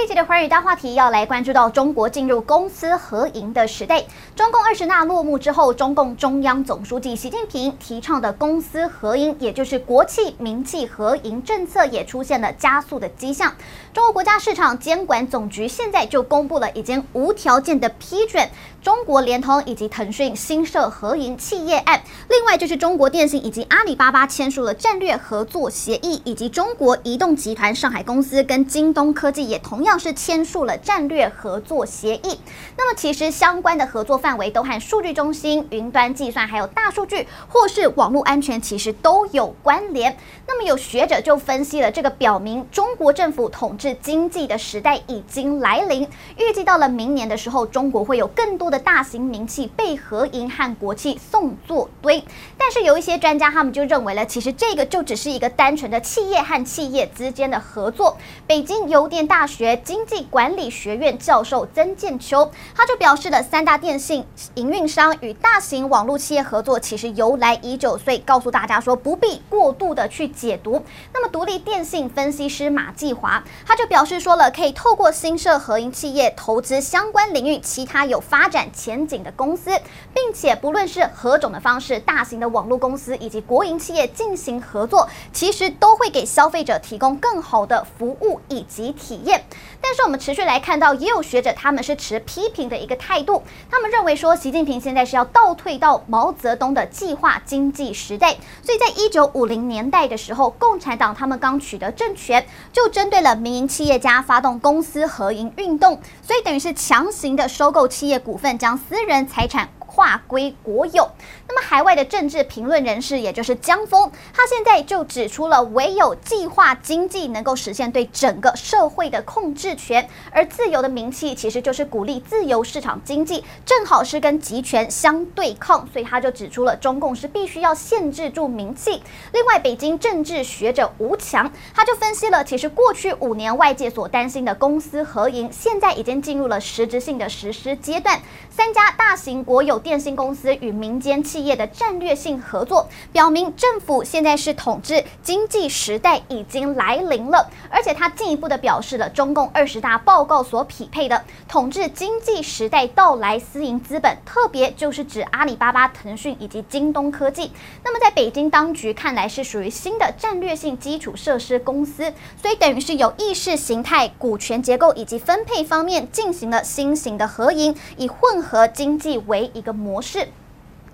这一集的寰宇大话题要来关注到中国进入公私合营的时代。中共二十大落幕之后，中共中央总书记习近平提倡的公私合营，也就是国企民企合营政策，也出现了加速的迹象。中国国家市场监管总局现在就公布了已经无条件的批准中国联通以及腾讯新设合营企业案。另外就是中国电信以及阿里巴巴签署了战略合作协议，以及中国移动集团上海公司跟京东科技也同样像是签署了战略合作协议。那么其实相关的合作范围都和数据中心、云端计算、还有大数据或是网络安全其实都有关联。那么有学者就分析了这个，表明中国政府统治经济的时代已经来临，预计到了明年的时候，中国会有更多的大型民企被合营和国企送作堆。但是有一些专家他们就认为了，其实这个就只是一个单纯的企业和企业之间的合作。北京邮电大学经济管理学院教授曾建秋他就表示了，三大电信营运商与大型网络企业合作其实由来已久，所以告诉大家说不必过度的去解读。那么独立电信分析师马继华。他就表示说了，可以透过新设合营企业投资相关领域其他有发展前景的公司，并且不论是何种的方式，大型的网络公司以及国营企业进行合作，其实都会给消费者提供更好的服务以及体验。但是我们持续来看到，也有学者他们是持批评的一个态度，他们认为说，习近平现在是要倒退到毛泽东的计划经济时代，所以在一九五零年代的时候，共产党他们刚取得政权，就针对了民营。企业家发动公私合营运动，所以等于是强行的收购企业股份，将私人财产。划归国有。那么，海外的政治评论人士，也就是江峰，他现在就指出了，唯有计划经济能够实现对整个社会的控制权，而自由的民气其实就是鼓励自由市场经济，正好是跟集权相对抗。所以他就指出了，中共是必须要限制住民气。另外，北京政治学者吴强他就分析了，其实过去五年外界所担心的公私合营，现在已经进入了实质性的实施阶段。三家大型国有电信公司与民间企业的战略性合作，表明政府现在是统治经济时代已经来临了。而且他进一步的表示了中共二十大报告所匹配的统治经济时代到来，私营资本特别就是指阿里巴巴、腾讯以及京东科技。那么在北京当局看来是属于新的战略性基础设施公司，所以等于是有意识形态、股权结构以及分配方面进行了新型的合营，以混合经济为一个模式。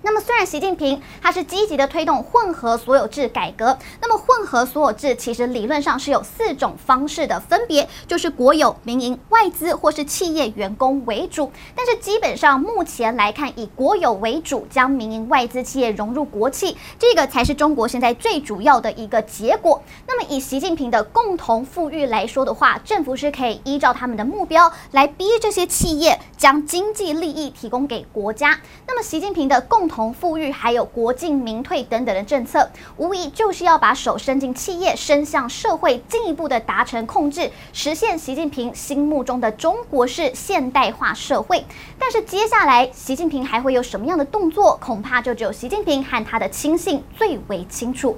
那么，虽然习近平他是积极的推动混合所有制改革，那么混合所有制其实理论上是有四种方式的，分别就是国有、民营、外资或是企业员工为主。但是基本上目前来看，以国有为主，将民营、外资企业融入国企，这个才是中国现在最主要的一个结果。那么以习近平的共同富裕来说的话，政府是可以依照他们的目标来逼这些企业将经济利益提供给国家。那么习近平的共同富裕还有国进民退等等的政策，无疑就是要把手伸进企业，伸向社会，进一步的达成控制，实现习近平心目中的中国式现代化社会。但是接下来，习近平还会有什么样的动作？恐怕就只有习近平和他的亲信最为清楚。